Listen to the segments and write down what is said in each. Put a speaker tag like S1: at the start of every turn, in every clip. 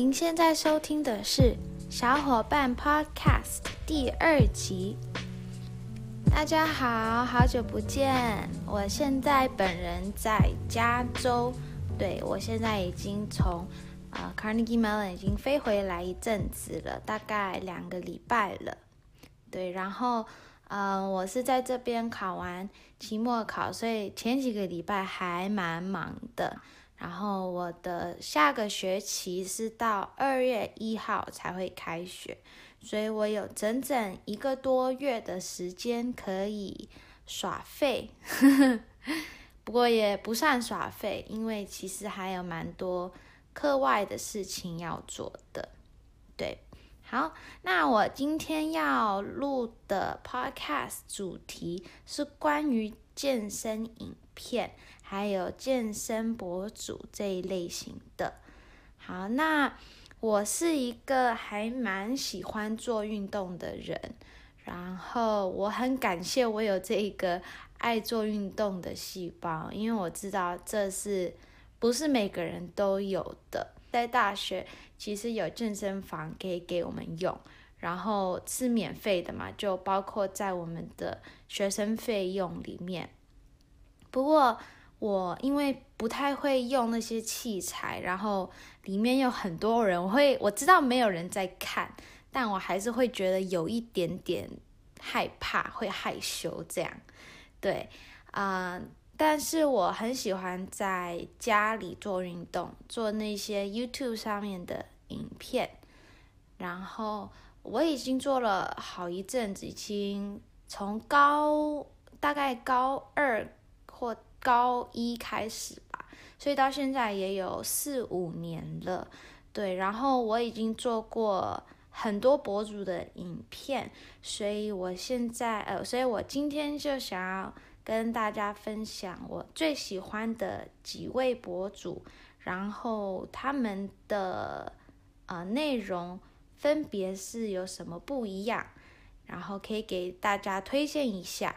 S1: 您现在收听的是小伙伴 Podcast 第二集。大家好，好久不见！我现在本人在加州，对，我现在已经从呃 Carnegie Mellon 已经飞回来一阵子了，大概两个礼拜了。对，然后呃，我是在这边考完期末考，所以前几个礼拜还蛮忙的。然后我的下个学期是到二月一号才会开学，所以我有整整一个多月的时间可以耍废，不过也不算耍废，因为其实还有蛮多课外的事情要做的。对，好，那我今天要录的 podcast 主题是关于健身影片。还有健身博主这一类型的。好，那我是一个还蛮喜欢做运动的人，然后我很感谢我有这一个爱做运动的细胞，因为我知道这是不是每个人都有的。在大学其实有健身房可以给我们用，然后是免费的嘛，就包括在我们的学生费用里面。不过，我因为不太会用那些器材，然后里面有很多人，我会我知道没有人在看，但我还是会觉得有一点点害怕，会害羞这样。对，啊、但是我很喜欢在家里做运动，做那些 YouTube 上面的影片，然后我已经做了好一阵子，已经从高大概高二或高一开始吧，所以到现在也有四五年了，对。然后我已经做过很多博主的影片，所以我现在呃，所以我今天就想要跟大家分享我最喜欢的几位博主，然后他们的呃内容分别是有什么不一样，然后可以给大家推荐一下，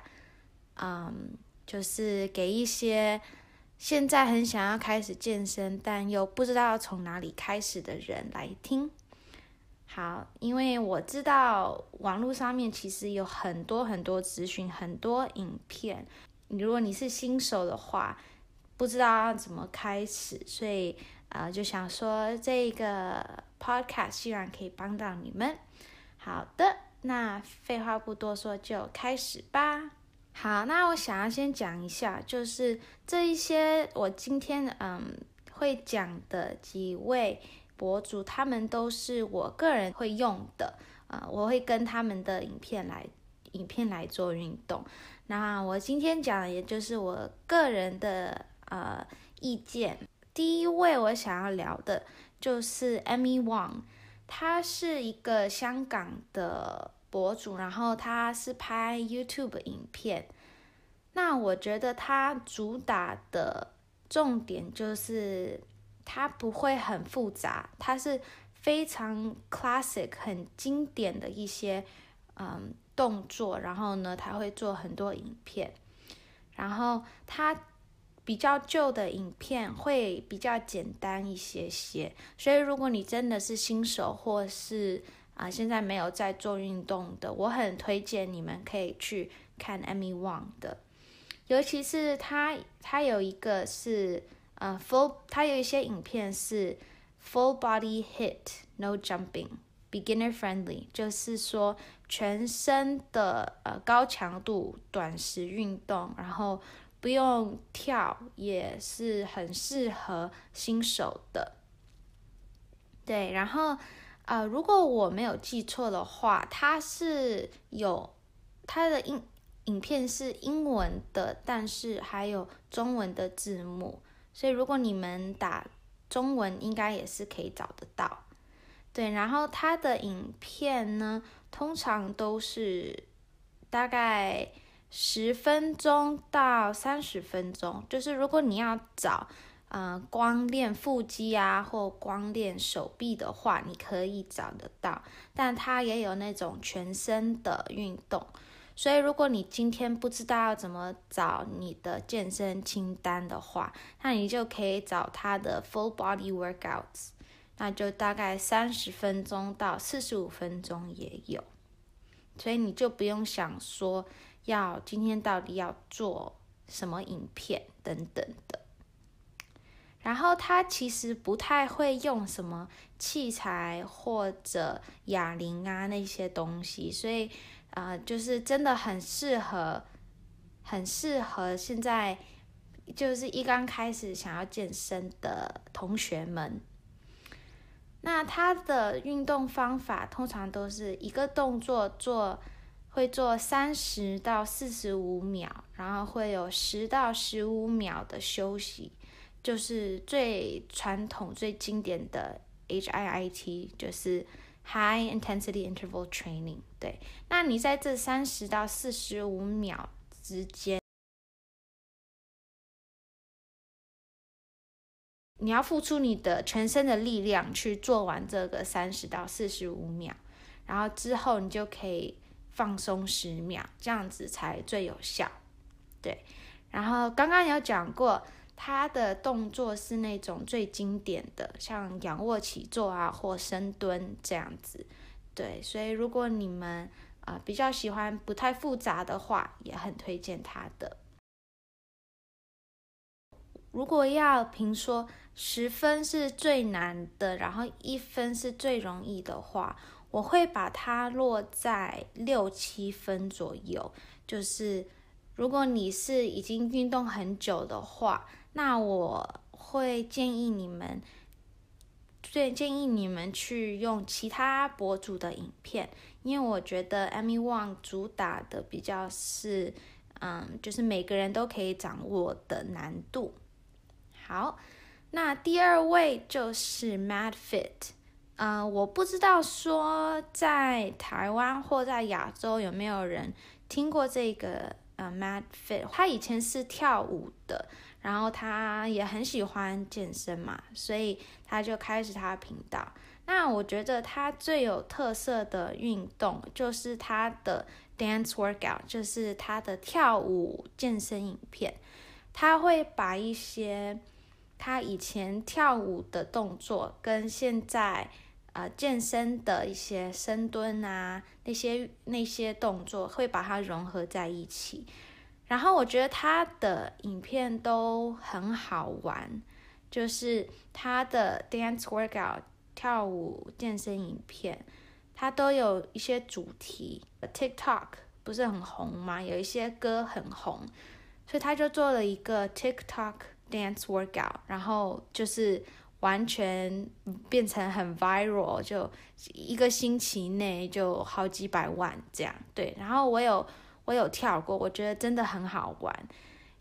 S1: 嗯。就是给一些现在很想要开始健身，但又不知道从哪里开始的人来听。好，因为我知道网络上面其实有很多很多资讯，很多影片。如果你是新手的话，不知道要怎么开始，所以呃，就想说这个 podcast 希望可以帮到你们。好的，那废话不多说，就开始吧。好，那我想要先讲一下，就是这一些我今天嗯会讲的几位博主，他们都是我个人会用的，呃，我会跟他们的影片来影片来做运动。那我今天讲的也就是我个人的呃意见。第一位我想要聊的就是 Amy Wong，他是一个香港的。博主，然后他是拍 YouTube 影片，那我觉得他主打的重点就是他不会很复杂，他是非常 classic 很经典的一些嗯动作，然后呢他会做很多影片，然后他比较旧的影片会比较简单一些些，所以如果你真的是新手或是啊，现在没有在做运动的，我很推荐你们可以去看 Amy Wong 的，尤其是他，他有一个是呃 full，他有一些影片是 full body hit no jumping beginner friendly，就是说全身的呃高强度短时运动，然后不用跳，也是很适合新手的。对，然后。啊、呃，如果我没有记错的话，它是有它的影影片是英文的，但是还有中文的字幕，所以如果你们打中文，应该也是可以找得到。对，然后它的影片呢，通常都是大概十分钟到三十分钟，就是如果你要找。呃，光练腹肌啊，或光练手臂的话，你可以找得到。但它也有那种全身的运动，所以如果你今天不知道要怎么找你的健身清单的话，那你就可以找它的 full body workouts。那就大概三十分钟到四十五分钟也有，所以你就不用想说要今天到底要做什么影片等等的。然后他其实不太会用什么器材或者哑铃啊那些东西，所以呃，就是真的很适合，很适合现在就是一刚开始想要健身的同学们。那他的运动方法通常都是一个动作做，会做三十到四十五秒，然后会有十到十五秒的休息。就是最传统、最经典的 HIIT，就是 High Intensity Interval Training。对，那你在这三十到四十五秒之间，你要付出你的全身的力量去做完这个三十到四十五秒，然后之后你就可以放松十秒，这样子才最有效。对，然后刚刚有讲过。他的动作是那种最经典的，像仰卧起坐啊，或深蹲这样子。对，所以如果你们啊、比较喜欢不太复杂的话，也很推荐他的。如果要评说十分是最难的，然后一分是最容易的话，我会把它落在六七分左右。就是如果你是已经运动很久的话。那我会建议你们，最建议你们去用其他博主的影片，因为我觉得 Amy Wong 主打的比较是，嗯，就是每个人都可以掌握的难度。好，那第二位就是 Mad Fit，嗯，我不知道说在台湾或在亚洲有没有人听过这个呃 Mad Fit，他以前是跳舞的。然后他也很喜欢健身嘛，所以他就开始他的频道。那我觉得他最有特色的运动就是他的 dance workout，就是他的跳舞健身影片。他会把一些他以前跳舞的动作跟现在呃健身的一些深蹲啊那些那些动作，会把它融合在一起。然后我觉得他的影片都很好玩，就是他的 dance workout 跳舞健身影片，他都有一些主题。TikTok 不是很红吗？有一些歌很红，所以他就做了一个 TikTok dance workout，然后就是完全变成很 viral，就一个星期内就好几百万这样。对，然后我有。我有跳过，我觉得真的很好玩，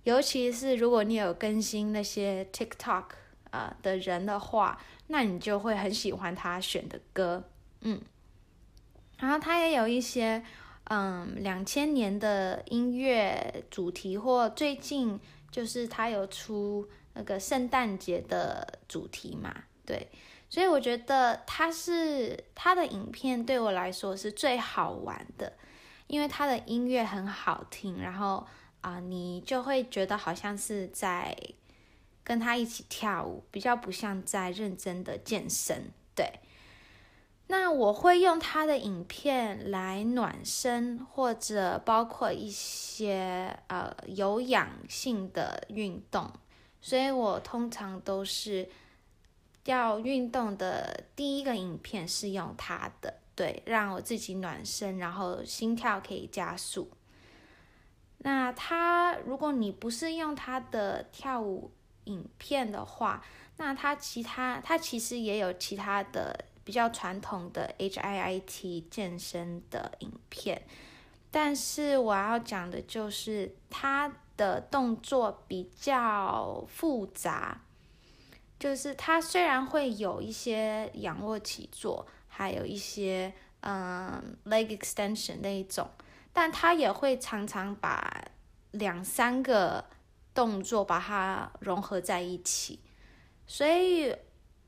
S1: 尤其是如果你有更新那些 TikTok 啊、的人的话，那你就会很喜欢他选的歌，嗯，然后他也有一些嗯两千年的音乐主题，或最近就是他有出那个圣诞节的主题嘛，对，所以我觉得他是他的影片对我来说是最好玩的。因为他的音乐很好听，然后啊、你就会觉得好像是在跟他一起跳舞，比较不像在认真的健身。对，那我会用他的影片来暖身，或者包括一些呃有氧性的运动，所以我通常都是要运动的第一个影片是用他的。对，让我自己暖身，然后心跳可以加速。那他，如果你不是用他的跳舞影片的话，那他其他，他其实也有其他的比较传统的 HIIT 健身的影片。但是我要讲的就是他的动作比较复杂，就是他虽然会有一些仰卧起坐。还有一些嗯 leg extension 那一种，但他也会常常把两三个动作把它融合在一起，所以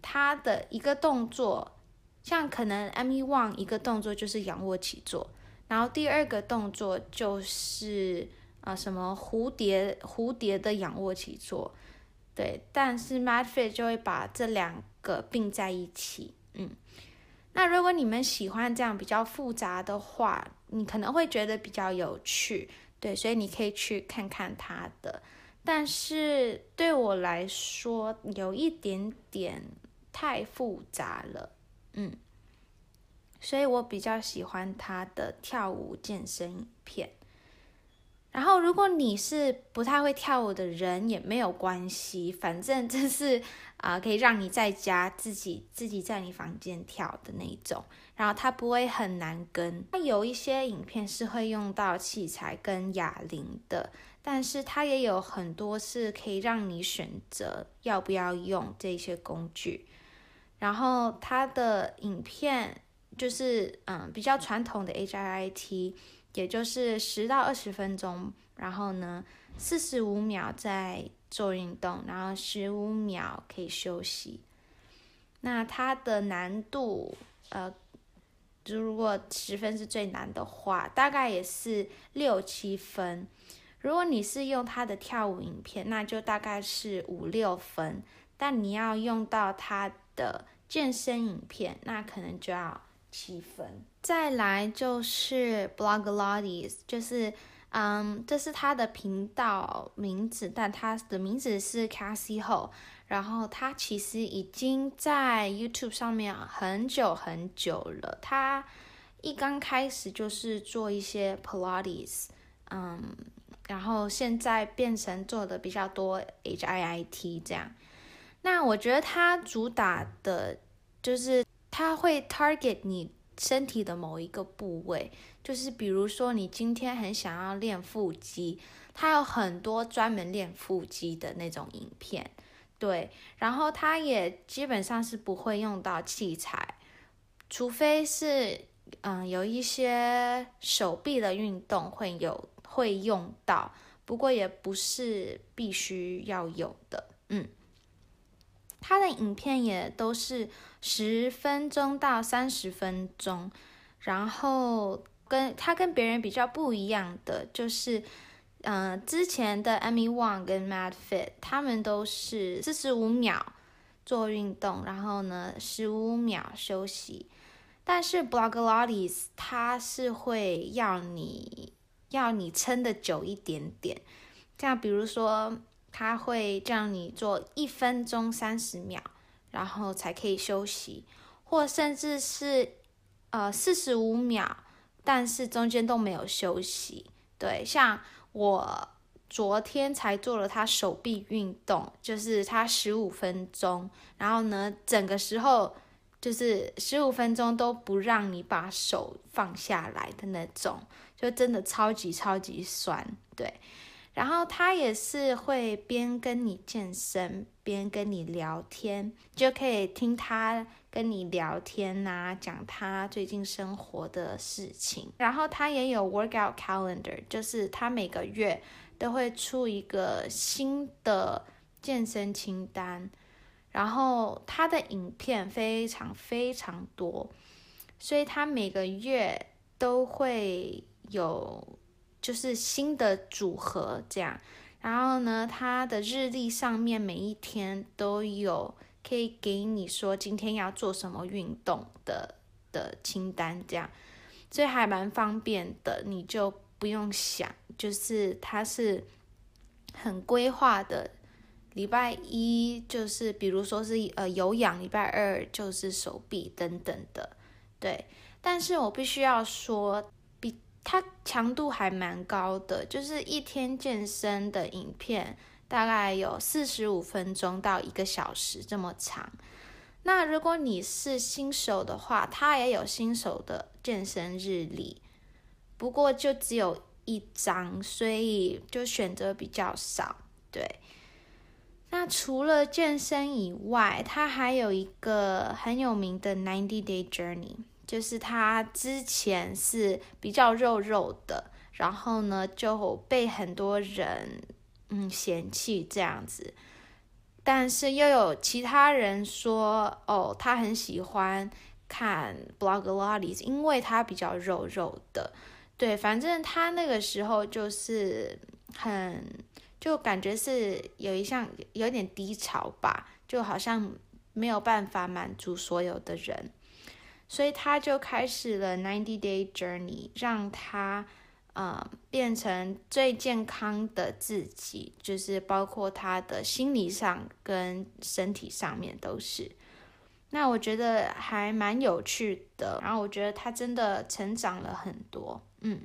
S1: 他的一个动作，像可能 Amy Wong 一个动作就是仰卧起坐，然后第二个动作就是啊、什么蝴蝶蝴蝶的仰卧起坐，对，但是 Mad Fit 就会把这两个并在一起。嗯，那如果你们喜欢这样比较复杂的话，你可能会觉得比较有趣，对，所以你可以去看看他的。但是对我来说，有一点点太复杂了，嗯，所以我比较喜欢他的跳舞健身影片。然后，如果你是不太会跳舞的人，也没有关系，反正这是啊、可以让你在家自己自己在你房间跳的那种。然后它不会很难跟。它有一些影片是会用到器材跟哑铃的，但是它也有很多是可以让你选择要不要用这些工具。然后它的影片就是嗯比较传统的 HIIT。也就是十到二十分钟，然后呢，四十五秒在做运动，然后十五秒可以休息。那它的难度，呃，就如果十分是最难的话，大概也是六七分。如果你是用它的跳舞影片，那就大概是五六分。但你要用到它的健身影片，那可能就要七分。再来就是 Blogilates，就是，嗯，这是他的频道名字，但他的名字是 Cassie Ho，然后他其实已经在 YouTube 上面很久很久了。他一刚开始就是做一些 Pilates，嗯，然后现在变成做的比较多 HIIT 这样。那我觉得他主打的就是他会 target 你。身体的某一个部位，就是比如说你今天很想要练腹肌，它有很多专门练腹肌的那种影片，对，然后它也基本上是不会用到器材，除非是嗯有一些手臂的运动会有会用到，不过也不是必须要有的，嗯。他的影片也都是十分钟到三十分钟，然后跟他跟别人比较不一样的就是，嗯、之前的 Amy Wong 跟 Mad Fit 他们都是四十五秒做运动，然后呢十五秒休息，但是 Blogilates 他是会要你要你撑的久一点点，像比如说。他会让你做一分钟三十秒，然后才可以休息，或甚至是呃四十五秒，但是中间都没有休息。对，像我昨天才做了他手臂运动，就是他十五分钟，然后呢，整个时候就是十五分钟都不让你把手放下来的那种，就真的超级超级酸，对。然后他也是会边跟你健身边跟你聊天，就可以听他跟你聊天呐，讲他最近生活的事情。然后他也有 workout calendar，就是他每个月都会出一个新的健身清单。然后他的影片非常非常多，所以他每个月都会有。就是新的组合这样，然后呢，它的日历上面每一天都有可以给你说今天要做什么运动的的清单，这样，所以还蛮方便的，你就不用想，就是它是很规划的。礼拜一就是比如说是呃有氧，礼拜二就是手臂等等的，对。但是我必须要说。它强度还蛮高的，就是一天健身的影片大概有四十五分钟到一个小时这么长。那如果你是新手的话，它也有新手的健身日历，不过就只有一张，所以就选择比较少。对，那除了健身以外，它还有一个很有名的 Ninety Day Journey。就是他之前是比较肉肉的，然后呢就被很多人嗯嫌弃这样子，但是又有其他人说哦，他很喜欢看 blog ladies，因为他比较肉肉的，对，反正他那个时候就是很就感觉是有一项有点低潮吧，就好像没有办法满足所有的人，所以他就开始了 Ninety Day Journey，让他呃变成最健康的自己，就是包括他的心理上跟身体上面都是。那我觉得还蛮有趣的，然后我觉得他真的成长了很多，嗯。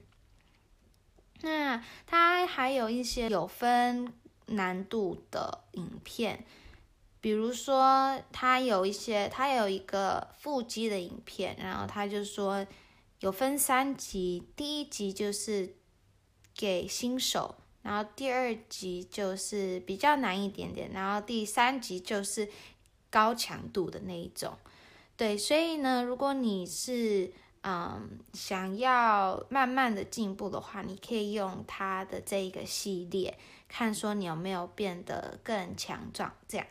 S1: 那他还有一些有分难度的影片，比如说他有一些，他有一个腹肌的影片，然后他就说有分三集，第一集就是给新手，然后第二集就是比较难一点点，然后第三集就是高强度的那一种。对，所以呢，如果你是嗯，想要慢慢的进步的话，你可以用他的这一个系列，看说你有没有变得更强壮。这样，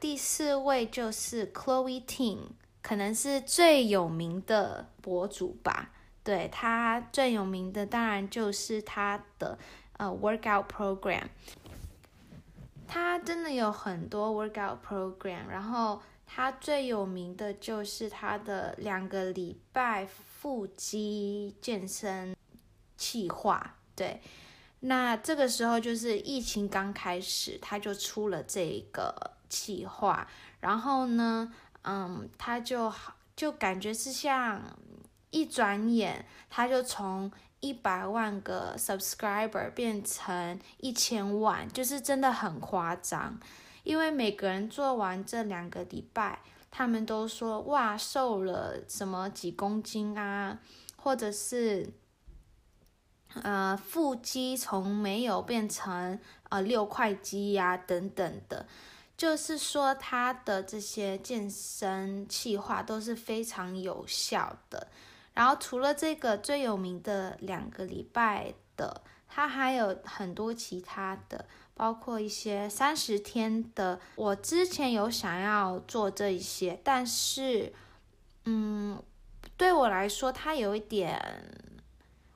S1: 第四位就是 Chloe Ting，可能是最有名的博主吧。对，他最有名的当然就是他的呃 workout program，他真的有很多 workout program，然后。他最有名的就是他的两个礼拜腹肌健身计划，对。那这个时候就是疫情刚开始，他就出了这个计划，然后呢，嗯，他就好，就感觉是像一转眼，他就从一百万个 subscriber 变成一千万，就是真的很夸张。因为每个人做完这两个礼拜，他们都说哇，瘦了什么几公斤啊，或者是呃腹肌从没有变成呃六块肌呀、等等的，就是说他的这些健身计划都是非常有效的。然后除了这个最有名的两个礼拜的，他还有很多其他的。包括一些三十天的，我之前有想要做这一些，但是，嗯，对我来说，它有一点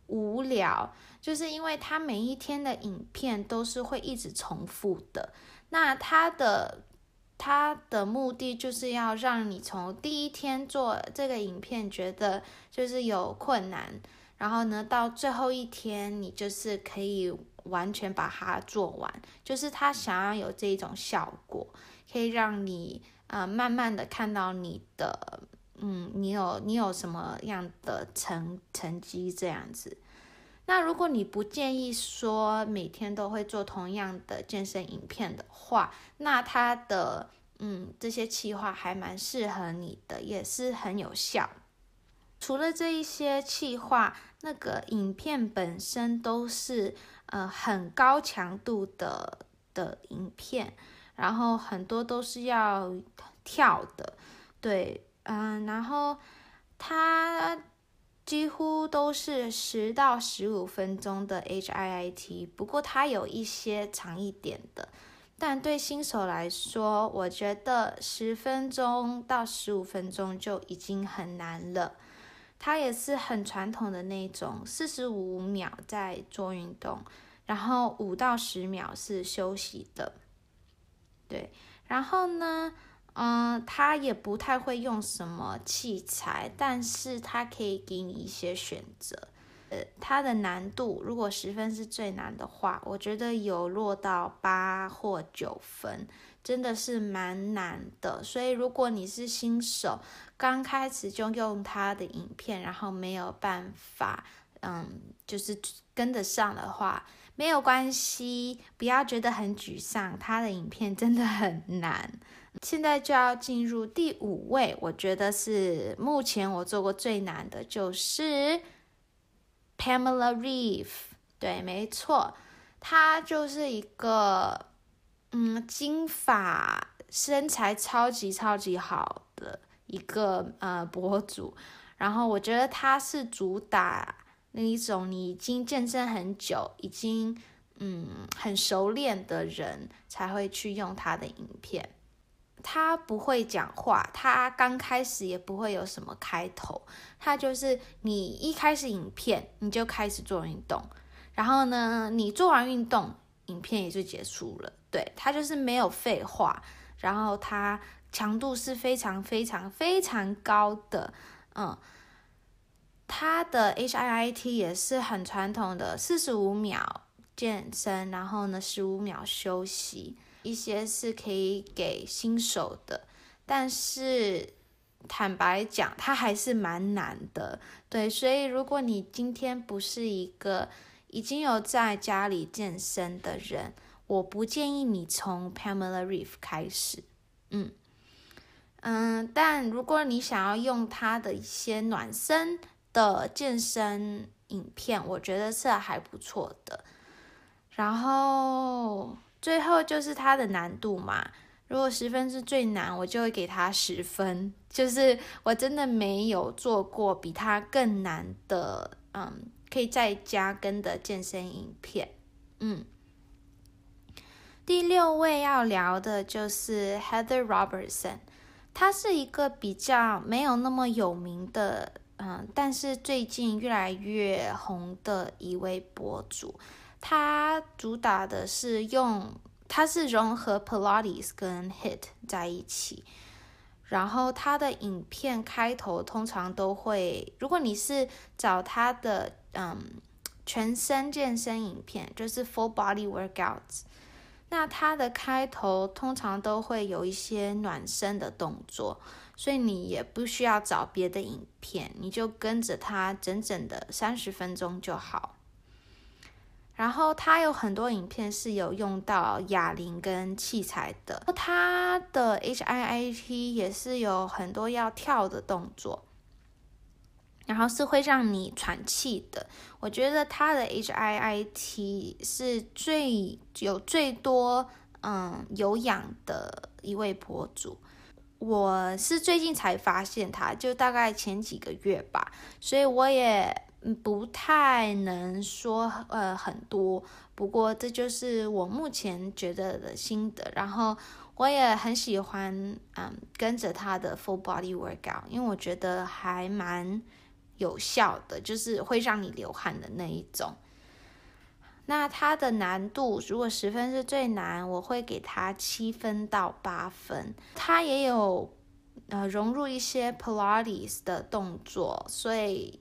S1: 无聊，就是因为它每一天的影片都是会一直重复的。那它的它的目的就是要让你从第一天做这个影片觉得就是有困难，然后呢，到最后一天你就是可以。完全把它做完，就是他想要有这种效果，可以让你呃慢慢的看到你的嗯，你有你有什么样的成成绩这样子。那如果你不建议说每天都会做同样的健身影片的话，那它的嗯这些企划还蛮适合你的，也是很有效。除了这一些企划，那个影片本身都是。呃，很高强度的的影片，然后很多都是要跳的，对，嗯、然后它几乎都是十到十五分钟的 HIIT，不过它有一些长一点的，但对新手来说，我觉得十分钟到十五分钟就已经很难了。它也是很传统的那种，四十五秒在做运动，然后五到十秒是休息的，对。然后呢，嗯、呃，它也不太会用什么器材，但是它可以给你一些选择。呃，它的难度如果十分是最难的话，我觉得有落到八或九分。真的是蛮难的，所以如果你是新手，刚开始就用他的影片，然后没有办法，嗯，就是跟得上的话，没有关系，不要觉得很沮丧，他的影片真的很难。现在就要进入第五位，我觉得是目前我做过最难的，就是 Pamela Reeve，对，没错，她就是一个。嗯，金发，身材超级超级好的一个呃博主，然后我觉得他是主打那一种你已经健身很久，已经嗯很熟练的人才会去用他的影片。他不会讲话，他刚开始也不会有什么开头，他就是你一开始影片你就开始做运动，然后呢，你做完运动，影片也就结束了。对，他就是没有废话，然后他强度是非常非常非常高的，嗯，他的 HIIT 也是很传统的，四十五秒健身，然后呢十五秒休息，一些是可以给新手的，但是坦白讲，它还是蛮难的，对，所以如果你今天不是一个已经有在家里健身的人，我不建议你从 Pamela Reef 开始，嗯。嗯，但如果你想要用它的一些暖身的健身影片，我觉得是还不错的。然后最后就是它的难度嘛，如果十分是最难，我就会给它十分。就是我真的没有做过比它更难的，嗯，可以在家跟的健身影片。嗯，第六位要聊的就是 Heather Robertson。他是一个比较没有那么有名的，嗯，但是最近越来越红的一位博主。它主打的是用，它是融合 Pilates 跟 HIT 在一起。然后它的影片开头通常都会，如果你是找他的，嗯，全身健身影片，就是 Full Body Workouts。那它的开头通常都会有一些暖身的动作，所以你也不需要找别的影片，你就跟着它整整的三十分钟就好。然后它有很多影片是有用到哑铃跟器材的，它的 HIIT 也是有很多要跳的动作。然后是会让你喘气的，我觉得他的 HIIT 是最有最多嗯有氧的一位博主，我是最近才发现他，就大概前几个月吧，所以我也不太能说呃很多，不过这就是我目前觉得的心得，然后我也很喜欢嗯跟着他的 Full Body Workout，因为我觉得还蛮。有效的就是会让你流汗的那一种。那它的难度，如果十分是最难，我会给它七分到八分。它也有呃融入一些 Pilates 的动作，所以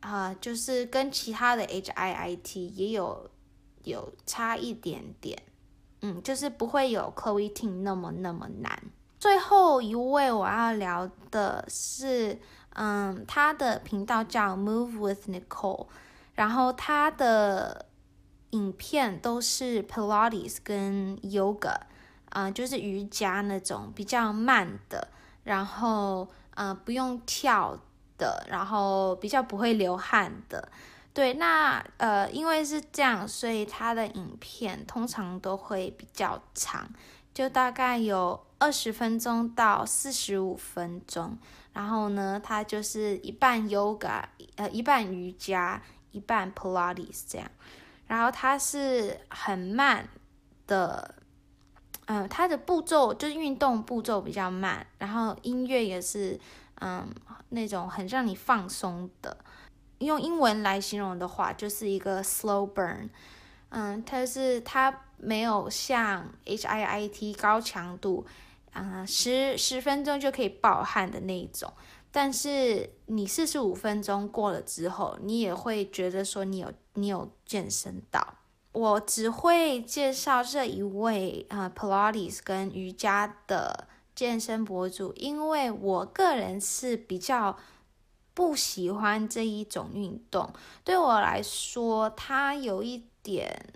S1: 啊、就是跟其他的 HIIT 也有有差一点点。嗯，就是不会有 Chloe Ting 那么那么难。最后一位我要聊的是。嗯，他的频道叫 Move with Nicole，然后他的影片都是 Pilates 跟 Yoga，啊、就是瑜伽那种比较慢的，然后呃不用跳的，然后比较不会流汗的。对，那呃因为是这样，所以他的影片通常都会比较长，就大概有二十分钟到四十五分钟。然后呢，它就是一半 yoga，呃，一半瑜伽，一半 Pilates 这样。然后它是很慢的，嗯、它的步骤就是运动步骤比较慢，然后音乐也是，嗯，那种很让你放松的。用英文来形容的话，就是一个 slow burn。嗯，它是它没有像 HIIT 高强度。啊，十十分钟就可以爆汗的那一种，但是你四十五分钟过了之后，你也会觉得说你有你有健身到。我只会介绍这一位啊，Pilates 跟瑜伽的健身博主，因为我个人是比较不喜欢这一种运动，对我来说，它有一点，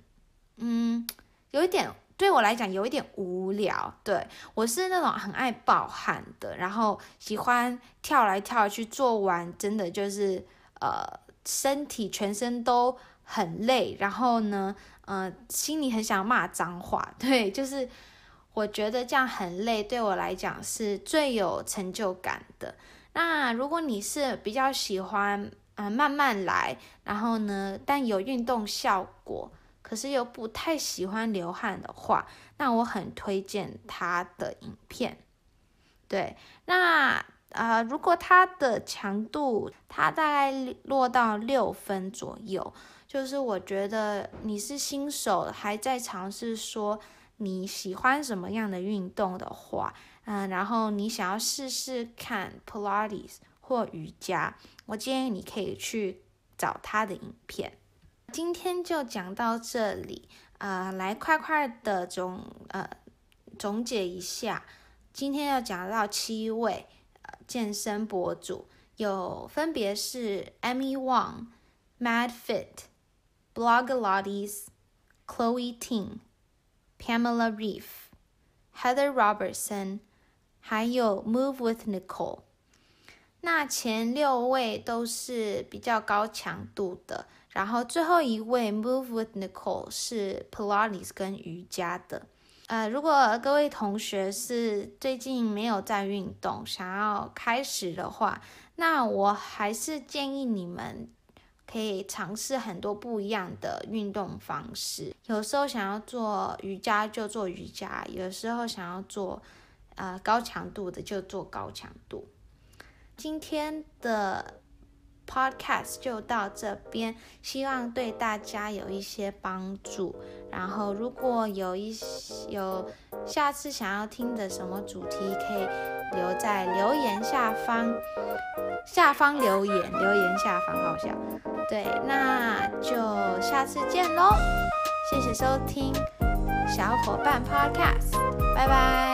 S1: 嗯，有一点。对我来讲有一点无聊，对，我是那种很爱爆汗的，然后喜欢跳来跳去，做完真的就是呃身体全身都很累，然后呢，呃心里很想骂脏话，对，就是我觉得这样很累，对我来讲是最有成就感的。那如果你是比较喜欢呃慢慢来，然后呢，但有运动效果。可是又不太喜欢流汗的话，那我很推荐他的影片。对，那呃，如果他的强度，他大概落到六分左右，就是我觉得你是新手，还在尝试说你喜欢什么样的运动的话，嗯，然后你想要试试看 Pilates 或瑜伽，我建议你可以去找他的影片。今天就讲到这里，呃，来快快的总呃总结一下，今天要讲到七位呃健身博主，有分别是 Amy Wang、Mad Fit、Blogilates、Chloe Ting、Pamela Reif、Heather Robertson。还有 Move with Nicole，那前六位都是比较高强度的，然后最后一位 Move with Nicole 是 Pilates 跟瑜伽的。呃，如果各位同学是最近没有在运动，想要开始的话，那我还是建议你们可以尝试很多不一样的运动方式。有时候想要做瑜伽就做瑜伽，有时候想要做。呃，高强度的就做高强度。今天的 podcast 就到这边，希望对大家有一些帮助。然后，如果有一有下次想要听的什么主题，可以留在留言下方，下方留言，留言下方好笑。对，那就下次见喽！谢谢收听小伙伴 podcast，拜拜。